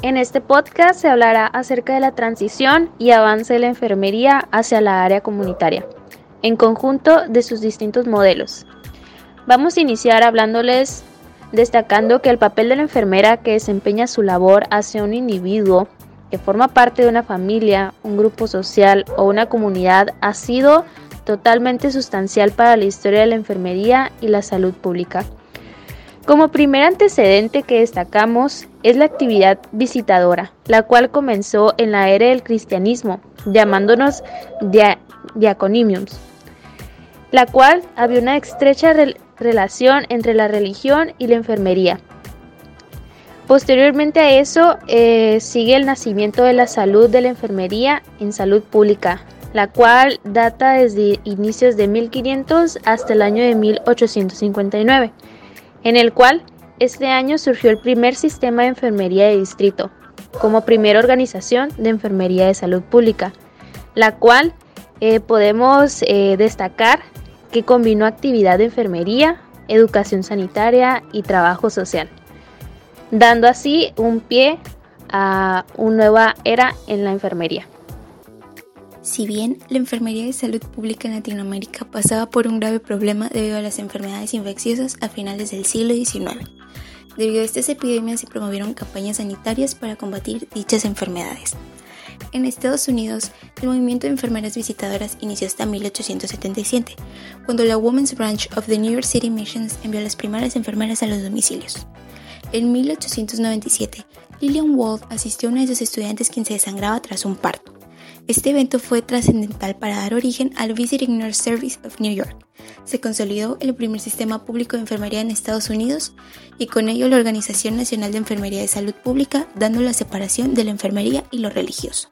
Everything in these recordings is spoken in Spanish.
En este podcast se hablará acerca de la transición y avance de la enfermería hacia la área comunitaria, en conjunto de sus distintos modelos. Vamos a iniciar hablándoles destacando que el papel de la enfermera que desempeña su labor hacia un individuo que forma parte de una familia, un grupo social o una comunidad ha sido totalmente sustancial para la historia de la enfermería y la salud pública. Como primer antecedente que destacamos es la actividad visitadora, la cual comenzó en la era del cristianismo, llamándonos diaconimiums, la cual había una estrecha relación entre la religión y la enfermería. Posteriormente a eso eh, sigue el nacimiento de la salud de la enfermería en salud pública, la cual data desde inicios de 1500 hasta el año de 1859 en el cual este año surgió el primer sistema de enfermería de distrito, como primera organización de enfermería de salud pública, la cual eh, podemos eh, destacar que combinó actividad de enfermería, educación sanitaria y trabajo social, dando así un pie a una nueva era en la enfermería. Si bien la enfermería de salud pública en Latinoamérica pasaba por un grave problema debido a las enfermedades infecciosas a finales del siglo XIX, debido a estas epidemias se promovieron campañas sanitarias para combatir dichas enfermedades. En Estados Unidos, el movimiento de enfermeras visitadoras inició hasta 1877, cuando la Women's Branch of the New York City Missions envió a las primeras enfermeras a los domicilios. En 1897, Lillian Wald asistió a una de sus estudiantes quien se desangraba tras un parto. Este evento fue trascendental para dar origen al Visiting Nurse Service of New York. Se consolidó el primer sistema público de enfermería en Estados Unidos y con ello la Organización Nacional de Enfermería de Salud Pública, dando la separación de la enfermería y lo religioso.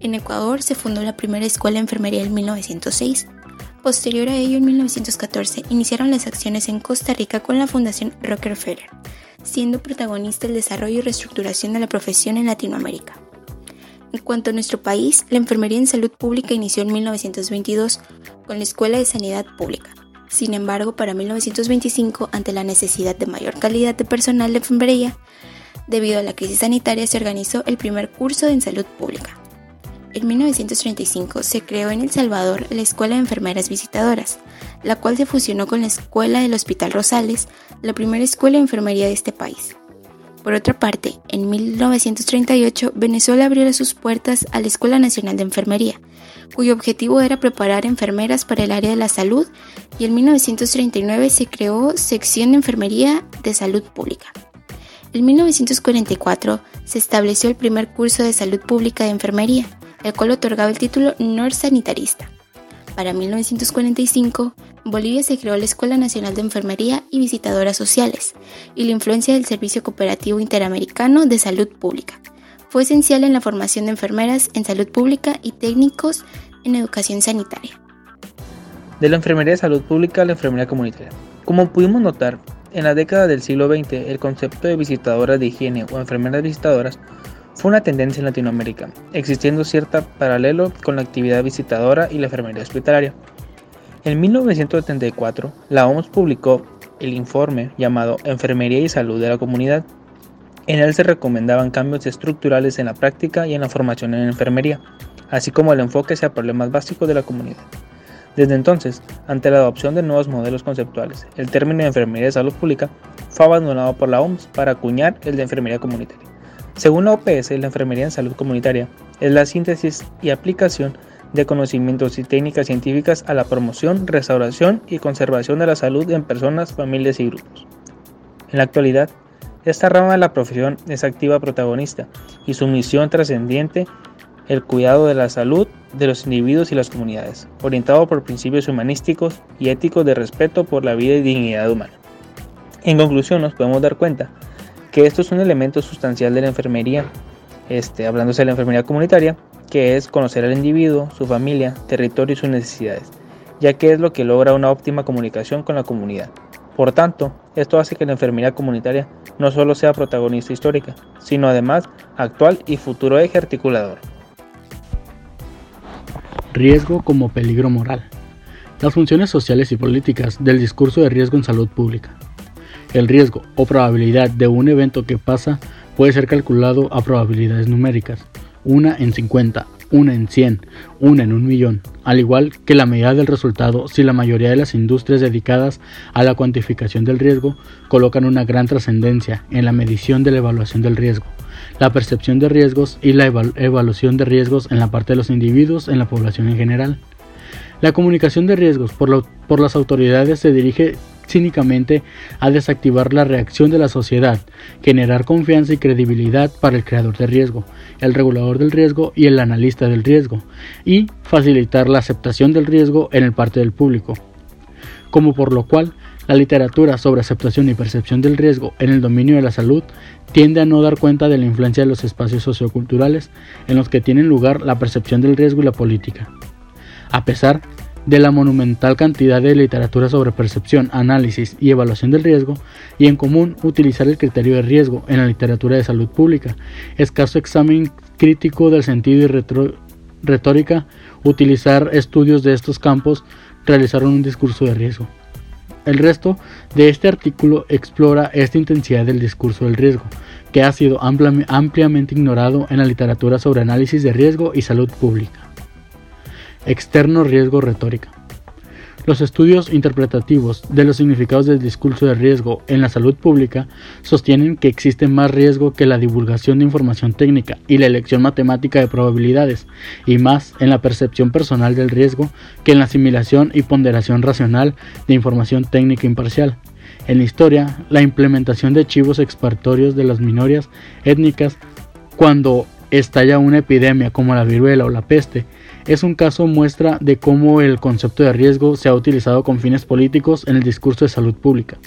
En Ecuador se fundó la primera escuela de enfermería en 1906. Posterior a ello, en 1914, iniciaron las acciones en Costa Rica con la Fundación Rockefeller, siendo protagonista el desarrollo y reestructuración de la profesión en Latinoamérica. En cuanto a nuestro país, la enfermería en salud pública inició en 1922 con la Escuela de Sanidad Pública. Sin embargo, para 1925, ante la necesidad de mayor calidad de personal de enfermería, debido a la crisis sanitaria, se organizó el primer curso en salud pública. En 1935 se creó en El Salvador la Escuela de Enfermeras Visitadoras, la cual se fusionó con la Escuela del Hospital Rosales, la primera escuela de enfermería de este país. Por otra parte, en 1938 Venezuela abrió sus puertas a la Escuela Nacional de Enfermería, cuyo objetivo era preparar enfermeras para el área de la salud y en 1939 se creó sección de enfermería de salud pública. En 1944 se estableció el primer curso de salud pública de enfermería, el cual otorgaba el título Nurse Sanitarista. Para 1945, Bolivia se creó la Escuela Nacional de Enfermería y Visitadoras Sociales, y la influencia del Servicio Cooperativo Interamericano de Salud Pública. Fue esencial en la formación de enfermeras en salud pública y técnicos en educación sanitaria. De la enfermería de salud pública a la enfermería comunitaria. Como pudimos notar, en la década del siglo XX, el concepto de visitadoras de higiene o enfermeras visitadoras fue una tendencia en Latinoamérica, existiendo cierto paralelo con la actividad visitadora y la enfermería hospitalaria. En 1974, la OMS publicó el informe llamado Enfermería y Salud de la Comunidad. En él se recomendaban cambios estructurales en la práctica y en la formación en enfermería, así como el enfoque hacia problemas básicos de la comunidad. Desde entonces, ante la adopción de nuevos modelos conceptuales, el término de enfermería de salud pública fue abandonado por la OMS para acuñar el de enfermería comunitaria. Según la OPS, la enfermería en salud comunitaria es la síntesis y aplicación de conocimientos y técnicas científicas a la promoción, restauración y conservación de la salud en personas, familias y grupos. En la actualidad, esta rama de la profesión es activa protagonista y su misión trascendiente el cuidado de la salud de los individuos y las comunidades, orientado por principios humanísticos y éticos de respeto por la vida y dignidad humana. En conclusión, nos podemos dar cuenta que esto es un elemento sustancial de la enfermería, este, hablándose de la enfermería comunitaria, que es conocer al individuo, su familia, territorio y sus necesidades, ya que es lo que logra una óptima comunicación con la comunidad. Por tanto, esto hace que la enfermería comunitaria no solo sea protagonista histórica, sino además actual y futuro eje articulador. Riesgo como peligro moral. Las funciones sociales y políticas del discurso de riesgo en salud pública. El riesgo o probabilidad de un evento que pasa puede ser calculado a probabilidades numéricas, una en 50, una en 100, una en un millón, al igual que la medida del resultado si la mayoría de las industrias dedicadas a la cuantificación del riesgo colocan una gran trascendencia en la medición de la evaluación del riesgo, la percepción de riesgos y la evaluación de riesgos en la parte de los individuos en la población en general. La comunicación de riesgos por, por las autoridades se dirige cínicamente a desactivar la reacción de la sociedad, generar confianza y credibilidad para el creador de riesgo, el regulador del riesgo y el analista del riesgo, y facilitar la aceptación del riesgo en el parte del público. Como por lo cual, la literatura sobre aceptación y percepción del riesgo en el dominio de la salud tiende a no dar cuenta de la influencia de los espacios socioculturales en los que tienen lugar la percepción del riesgo y la política. A pesar de la monumental cantidad de literatura sobre percepción, análisis y evaluación del riesgo, y en común utilizar el criterio de riesgo en la literatura de salud pública, escaso examen crítico del sentido y retórica, utilizar estudios de estos campos, realizaron un discurso de riesgo. El resto de este artículo explora esta intensidad del discurso del riesgo, que ha sido ampliamente ignorado en la literatura sobre análisis de riesgo y salud pública. Externo riesgo retórica. Los estudios interpretativos de los significados del discurso de riesgo en la salud pública sostienen que existe más riesgo que la divulgación de información técnica y la elección matemática de probabilidades, y más en la percepción personal del riesgo que en la asimilación y ponderación racional de información técnica imparcial. En la historia, la implementación de chivos expiatorios de las minorías étnicas cuando estalla una epidemia como la viruela o la peste es un caso muestra de cómo el concepto de riesgo se ha utilizado con fines políticos en el discurso de salud pública.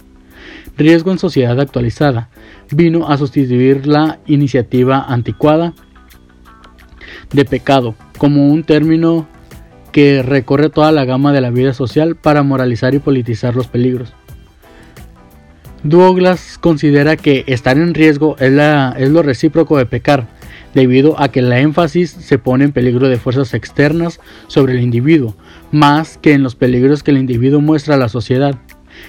Riesgo en sociedad actualizada vino a sustituir la iniciativa anticuada de pecado como un término que recorre toda la gama de la vida social para moralizar y politizar los peligros. Douglas considera que estar en riesgo es, lo recíproco de pecar, debido a que la énfasis se pone en peligro de fuerzas externas sobre el individuo, más que en los peligros que el individuo muestra a la sociedad.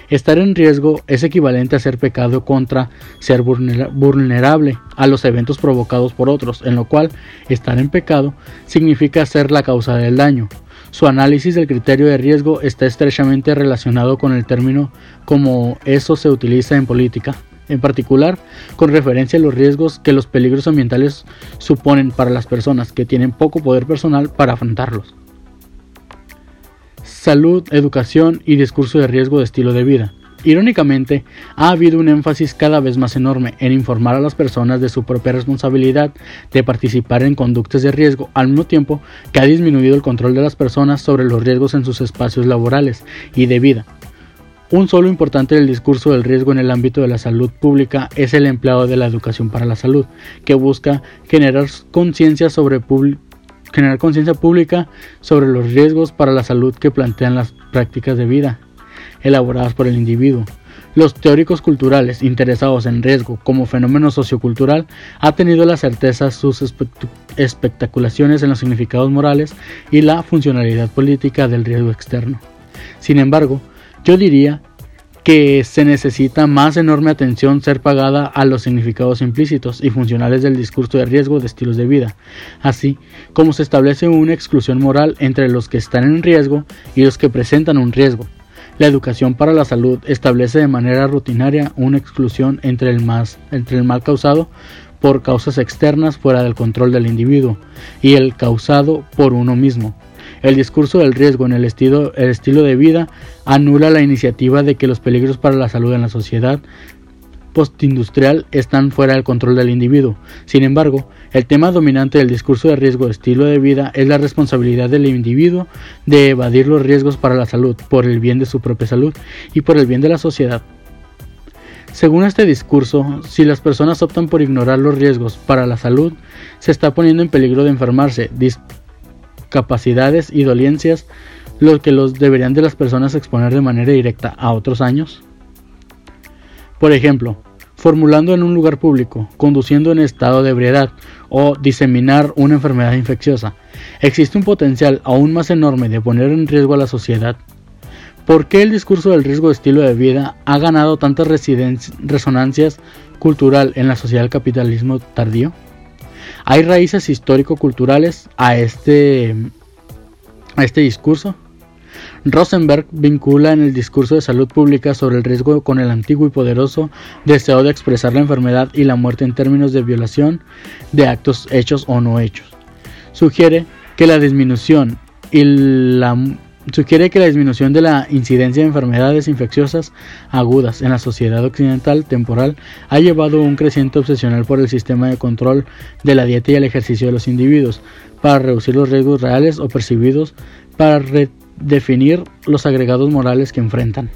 Estar en riesgo es equivalente a ser pecado contra ser vulnerable a los eventos provocados por otros, en lo cual estar en pecado significa ser la causa del daño. Su análisis del criterio de riesgo está estrechamente relacionado con el término como eso se utiliza en política en particular con referencia a los riesgos que los peligros ambientales suponen para las personas que tienen poco poder personal para afrontarlos. Salud, educación y discurso de riesgo de estilo de vida. Irónicamente, ha habido un énfasis cada vez más enorme en informar a las personas de su propia responsabilidad de participar en conductas de riesgo, al mismo tiempo que ha disminuido el control de las personas sobre los riesgos en sus espacios laborales y de vida, un solo importante del discurso del riesgo en el ámbito de la salud pública es el empleado de la educación para la salud, que busca generar conciencia sobre generar conciencia pública sobre los riesgos para la salud que plantean las prácticas de vida elaboradas por el individuo. Los teóricos culturales interesados en riesgo como fenómeno sociocultural han tenido la certeza sus espectaculaciones en los significados morales y la funcionalidad política del riesgo externo. Sin embargo, yo diría que se necesita más enorme atención ser pagada a los significados implícitos y funcionales del discurso de riesgo de estilos de vida, así como se establece una exclusión moral entre los que están en riesgo y los que presentan un riesgo. La educación para la salud establece de manera rutinaria una exclusión entre el, entre el mal causado por causas externas fuera del control del individuo y el causado por uno mismo. El discurso del riesgo en el estilo, el estilo de vida anula la iniciativa de que los peligros para la salud en la sociedad postindustrial están fuera del control del individuo. Sin embargo, el tema dominante del discurso de riesgo de estilo de vida es la responsabilidad del individuo de evadir los riesgos para la salud por el bien de su propia salud y por el bien de la sociedad. Según este discurso, si las personas optan por ignorar los riesgos para la salud, se está poniendo en peligro de enfermarse, capacidades y dolencias lo que los deberían de las personas exponer de manera directa a otros años? Por ejemplo, formulando en un lugar público, conduciendo en estado de ebriedad o diseminar una enfermedad infecciosa, existe un potencial aún más enorme de poner en riesgo a la sociedad. ¿Por qué el discurso del riesgo de estilo de vida ha ganado tantas resonancias cultural en la sociedad del capitalismo tardío? ¿Hay raíces histórico-culturales a este, a este discurso? Rosenberg vincula en el discurso de salud pública sobre el riesgo con el antiguo y poderoso deseo de expresar la enfermedad y la muerte en términos de violación de actos hechos o no hechos. Sugiere que la disminución y la sugiere que la disminución de la incidencia de enfermedades infecciosas agudas en la sociedad occidental temporal ha llevado a un creciente obsesional por el sistema de control de la dieta y el ejercicio de los individuos para reducir los riesgos reales o percibidos para redefinir los agregados morales que enfrentan.